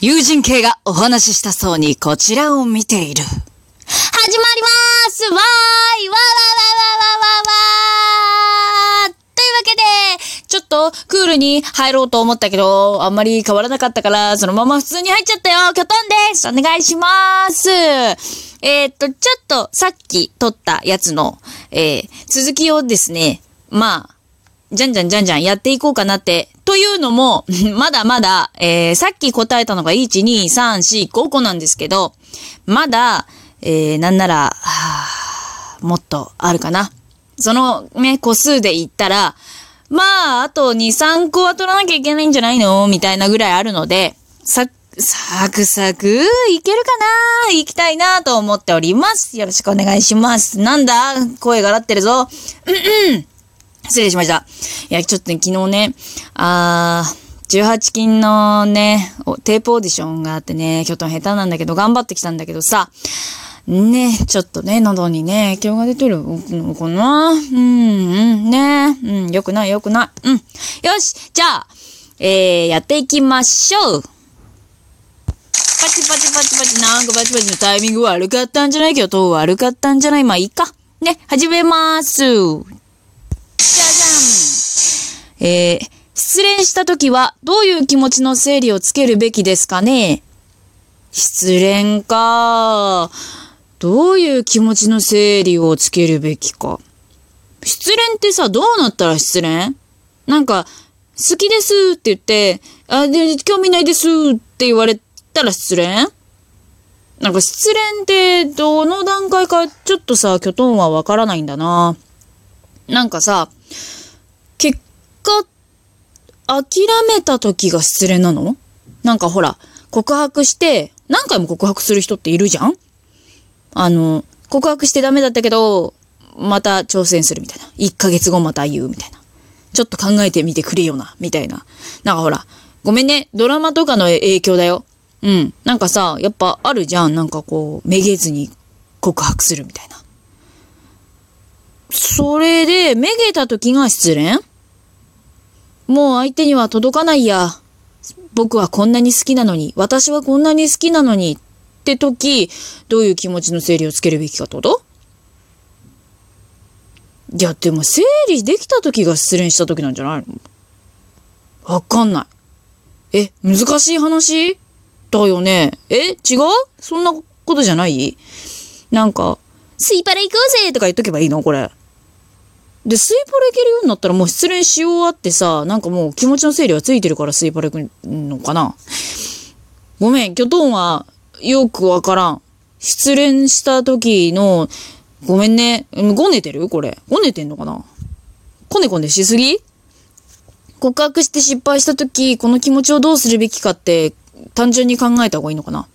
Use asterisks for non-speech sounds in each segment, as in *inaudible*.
友人系がお話ししたそうにこちらを見ている。始まります。わーい。わーわーわわわーわー。というわけで、ちょっとクールに入ろうと思ったけど、あんまり変わらなかったから、そのまま普通に入っちゃったよ。キョトンです。お願いします。えー、っと、ちょっとさっき撮ったやつの、えー、続きをですね、まあ、じゃんじゃんじゃんじゃんやっていこうかなって。というのも、*laughs* まだまだ、えー、さっき答えたのが1、2、3、4、5個なんですけど、まだ、えー、なんなら、はぁもっとあるかな。そのね、個数で言ったら、まあ、あと2、3個は取らなきゃいけないんじゃないの？みたいなぐらいあるので、さ、サクサク、いけるかな行きたいなと思っております。よろしくお願いします。なんだ？声が荒ってるぞ。うんうん。失礼しました。いや、ちょっとね、昨日ね、あー、18金のね、テープオーディションがあってね、キョトン下手なんだけど、頑張ってきたんだけどさ、ね、ちょっとね、喉にね、影響が出てるのかな？うん、うん、ね、うん、よくない、よくない。うん。よし、じゃあ、えー、やっていきましょう。パチパチパチパチ、なんかパチパチのタイミング悪かったんじゃない？けど、悪かったんじゃない？まあいいか。ね、始めまーす。じゃじゃん。えー、失恋した時はどういう気持ちの整理をつけるべきですかね？失恋か。どういう気持ちの整理をつけるべきか。失恋ってさ、どうなったら失恋？なんか、好きですって言って、あ、で、興味ないですって言われたら失恋？なんか失恋ってどの段階かちょっとさ、キョトンはわからないんだな。なんかさ、結果、諦めた時が失恋なの？なんかほら、告白して、何回も告白する人っているじゃん？あの、告白してダメだったけど、また挑戦するみたいな。1ヶ月後また言うみたいな。ちょっと考えてみてくれよな、みたいな。なんかほら、ごめんね、ドラマとかの影響だよ。うん。なんかさ、やっぱあるじゃん。なんかこう、めげずに告白するみたいな。それで、めげた時が失恋？もう相手には届かないや。僕はこんなに好きなのに、私はこんなに好きなのにって時、どういう気持ちの整理をつけるべきかってこと？いや、でも整理できた時が失恋した時なんじゃないの？わかんない。え、難しい話？だよね。え違う？そんなことじゃない？なんか、スイパラ行こうぜとか言っとけばいいの？これ。で、スイパラ行けるようになったらもう失恋し終わってさ、なんかもう気持ちの整理はついてるからスイパラ行くのかなごめん、キョトンはよくわからん。失恋した時の、ごめんね。ごねてる？これ。ごねてんのかな？こねこねしすぎ？告白して失敗した時、この気持ちをどうするべきかって、単純に考えた方がいいのかな？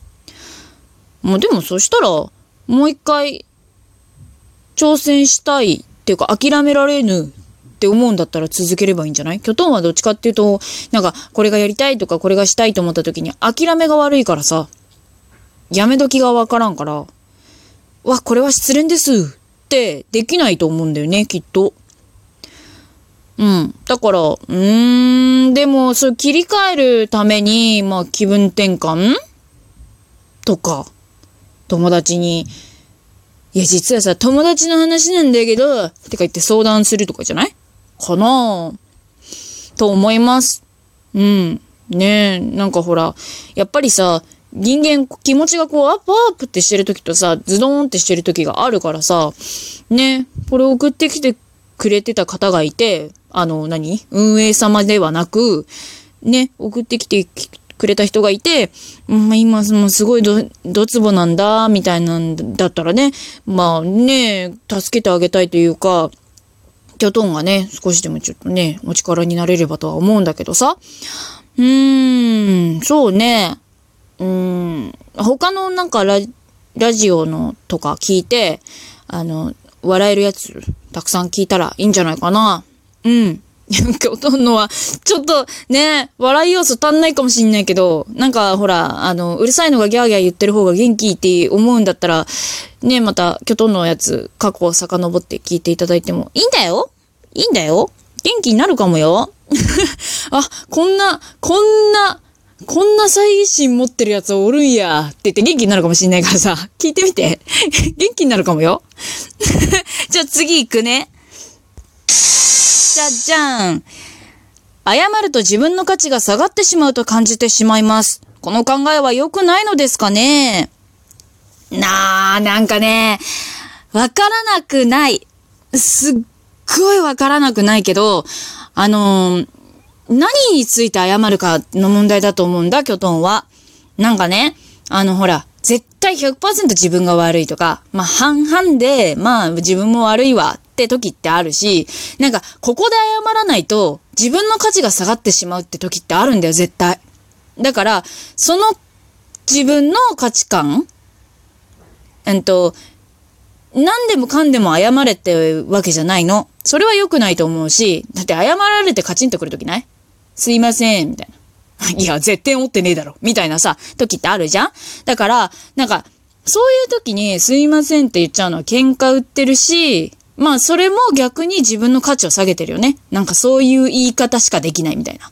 もうでもそしたら、もう一回、挑戦したいっていうか諦められぬって思うんだったら続ければいいんじゃない？キョトンはどっちかっていうと、なんかこれがやりたいとかこれがしたいと思った時に諦めが悪いからさ、やめ時がわからんから、わ、これは失恋ですってできないと思うんだよね、きっと。うん。だから、うーん、でも、そう切り替えるために、まあ気分転換？とか、友達に、いや、実はさ、友達の話なんだけど、ってか言って相談するとかじゃない？かな？と思います。うん。ねえ、なんかほら、やっぱりさ、人間気持ちがこうアップアップってしてる時とさ、ズドーンってしてる時があるからさ、ね、これ送ってきてくれてた方がいて、あの、何？運営様ではなく、ね、送ってきてくれた人がいて、うん、今もうすごいど、ドツボなんだ、みたいなんだったらね、まあね、助けてあげたいというか、キョトンがね、少しでもちょっとね、お力になれればとは思うんだけどさ。うーん、そうね。うーん、他のなんかララジオのとか聞いて、あの、笑えるやつ、たくさん聞いたらいいんじゃないかな。うん。なんか、ほとんどは、ちょっとね、笑い要素足んないかもしんないけど、なんかほら、あの、うるさいのがギャーギャー言ってる方が元気って思うんだったら、ね、また、キョトンのやつ、過去を遡って聞いていただいてもいいんだよいいんだよ元気になるかもよ *laughs* あ、こんな、こんな、こんな猜疑心持ってるやつおるんやって言って元気になるかもしんないからさ、聞いてみて。元気になるかもよ。*laughs* じゃあ次行くね。じゃじゃん。謝ると自分の価値が下がってしまうと感じてしまいます。この考えは良くないのですかね？なあ、なんかね、わからなくない。すっごいわからなくないけど、あのー何について謝るかの問題だと思うんだ、キョトンは。なんかね、あのほら、絶対100%自分が悪いとか、まあ半々で、まあ自分も悪いわって時ってあるし、なんかここで謝らないと自分の価値が下がってしまうって時ってあるんだよ、絶対。だから、その自分の価値観うんと、何でもかんでも謝れってわけじゃないの。それは良くないと思うし、だって謝られてカチンとくるときない？すいません、みたいな。*laughs* いや、絶対思ってねえだろ、みたいなさ、時ってあるじゃん？だから、なんか、そういう時にすいませんって言っちゃうのは喧嘩売ってるし、まあそれも逆に自分の価値を下げてるよね。なんかそういう言い方しかできないみたいな。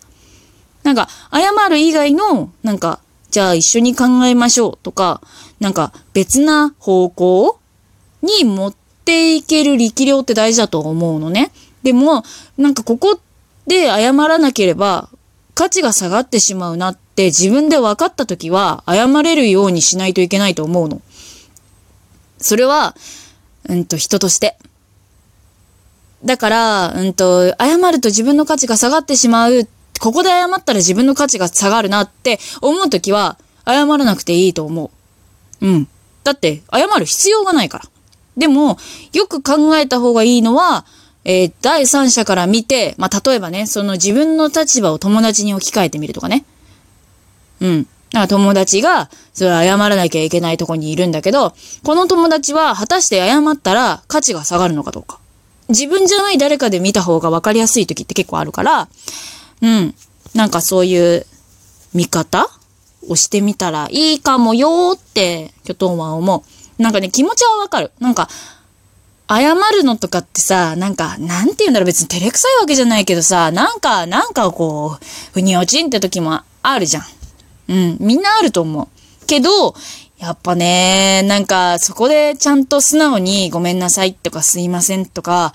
なんか、謝る以外の、なんか、じゃあ一緒に考えましょうとか、なんか別な方向に持っていける力量って大事だと思うのね。でも、なんかここで謝らなければ価値が下がってしまうなって自分で分かった時は謝れるようにしないといけないと思うの。それは、うんと人として。だから、うんと、謝ると自分の価値が下がってしまう。ここで謝ったら自分の価値が下がるなって思うときは、謝らなくていいと思う。うん。だって、謝る必要がないから。でも、よく考えた方がいいのは、えー第三者から見て、まあ、例えばね、その自分の立場を友達に置き換えてみるとかね。うん。だから友達が、それは謝らなきゃいけないとこにいるんだけど、この友達は果たして謝ったら価値が下がるのかどうか。自分じゃない誰かで見た方が分かりやすい時って結構あるから、うん。なんかそういう見方をしてみたらいいかもよーって、キョトンは思う。なんかね、気持ちはわかる。なんか、謝るのとかってさ、なんか、なんて言うんだろう、別に照れくさいわけじゃないけどさ、なんか、なんかこう、ふに落ちんって時もあるじゃん。うん、みんなあると思う。けど、やっぱね、なんか、そこでちゃんと素直にごめんなさいとかすいませんとか、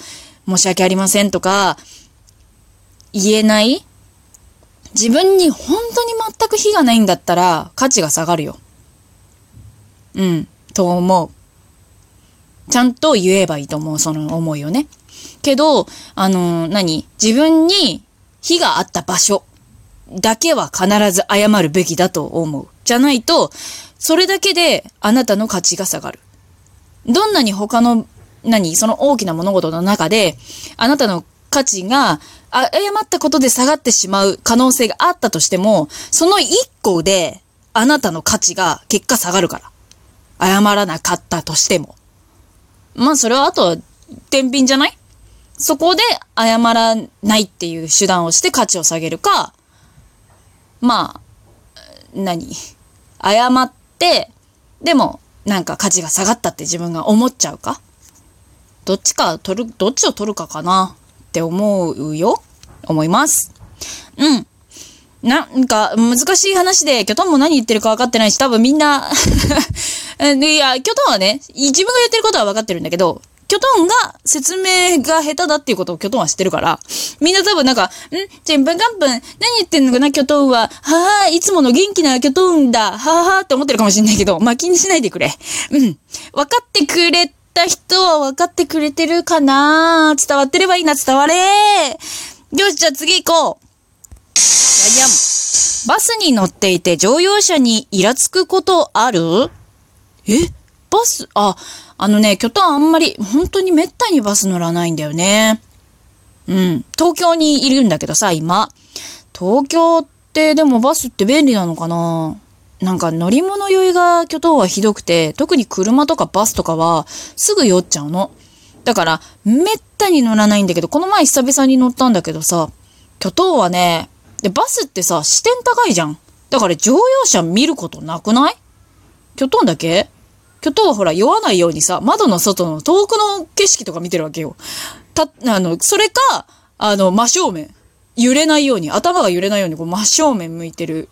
申し訳ありませんとか、言えない？自分に本当に全く非がないんだったら価値が下がるよ。うん、と思う。ちゃんと言えばいいと思う、その思いをね。けど、あの、何？自分に非があった場所だけは必ず謝るべきだと思う。じゃないと、それだけであなたの価値が下がる。どんなに他の、何その大きな物事の中で、あなたの価値が、あ、誤ったことで下がってしまう可能性があったとしても、その一個で、あなたの価値が結果下がるから。謝らなかったとしても。まあ、それはあとは、天秤じゃない？そこで謝らないっていう手段をして価値を下げるか、まあ、何？謝って、でも、なんか価値が下がったって自分が思っちゃうか？どっちか取る、どっちを取るかかな？って思うよ思います。うん。なんか、難しい話で、キョトンも何言ってるか分かってないし、多分みんな *laughs* いや、キョトンはね、自分が言ってることは分かってるんだけど、キョトンが説明が下手だっていうことをキョトンは知ってるから、みんな多分なんか、ん？ちんぷんかんぷん、何言ってんのかな、キョトンは。はあ、いつもの元気なキョトンだ。ははって思ってるかもしんないけど、まあ、気にしないでくれ。うん。分かってくれた人は分かってくれてるかな？伝わってればいいな、伝われよし、じゃあ次行こう。じゃじゃん。バスに乗っていて乗用車にイラつくことある？え？バス、あ、あのね、キョトンあんまり、本当にめったにバス乗らないんだよね。うん。東京にいるんだけどさ、今。東京ってでもバスって便利なのかな？なんか乗り物酔いがキョトンはひどくて、特に車とかバスとかはすぐ酔っちゃうの。だから、めったに乗らないんだけど、この前久々に乗ったんだけどさ、キョトンはね、で、バスってさ、視点高いじゃん。だから乗用車見ることなくない？キョトンだけ？キョトンはほら酔わないようにさ、窓の外の遠くの景色とか見てるわけよ。た、あの、それか、あの、真正面。揺れないように、頭が揺れないようにこう真正面向いてる。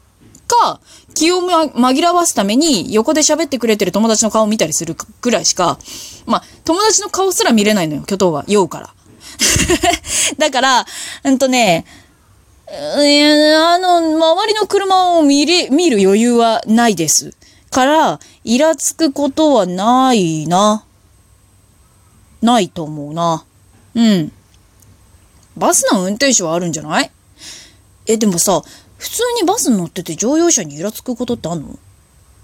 は、気をま紛らわすために横で喋ってくれてる友達の顔を見たりするぐらいしか、まあ、友達の顔すら見れないのよ、巨頭は。酔うから。*laughs* だから、うんとね、あの、周りの車を見れ、見る余裕はないです。から、イラつくことはないな。ないと思うな。うん。バスの運転手はあるんじゃない？え、でもさ、普通にバス乗ってて乗用車にイラつくことってあんの？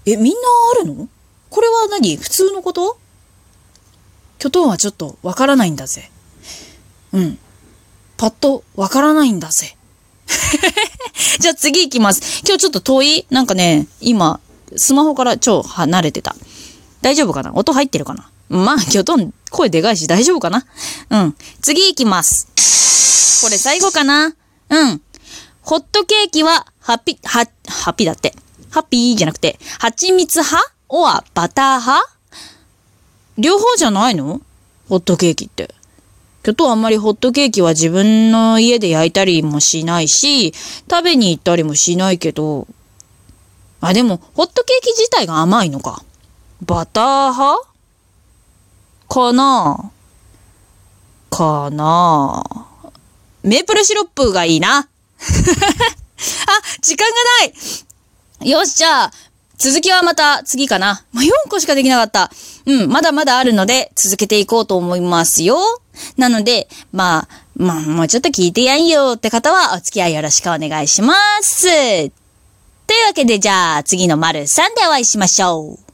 え、みんなあるの？これは何？普通のこと？巨頭はちょっとわからないんだぜ。うん。パッとわからないんだぜ。*laughs* じゃあ次行きます。今日ちょっと遠い？なんかね、今、スマホから超離れてた。大丈夫かな？音入ってるかな？まあ、巨頭声でかいし大丈夫かな？うん。次行きます。これ最後かな？うん。ホットケーキは、ハッピ、は、ハッピーだって。ハッピーじゃなくて、蜂蜜派？オアバター派？両方じゃないの？ホットケーキって。今日あんまりホットケーキは自分の家で焼いたりもしないし、食べに行ったりもしないけど、あ、でも、ホットケーキ自体が甘いのか。バター派？かな？かな？メープルシロップがいいな。*laughs* あ、時間がないよし、じゃあ、続きはまた次かな。まあ、4個しかできなかった。うん、まだまだあるので、続けていこうと思いますよ。なので、まあ、まあ、もうちょっと聞いてやんよって方は、お付き合いよろしくお願いします。というわけで、じゃあ、次の丸3でお会いしましょう。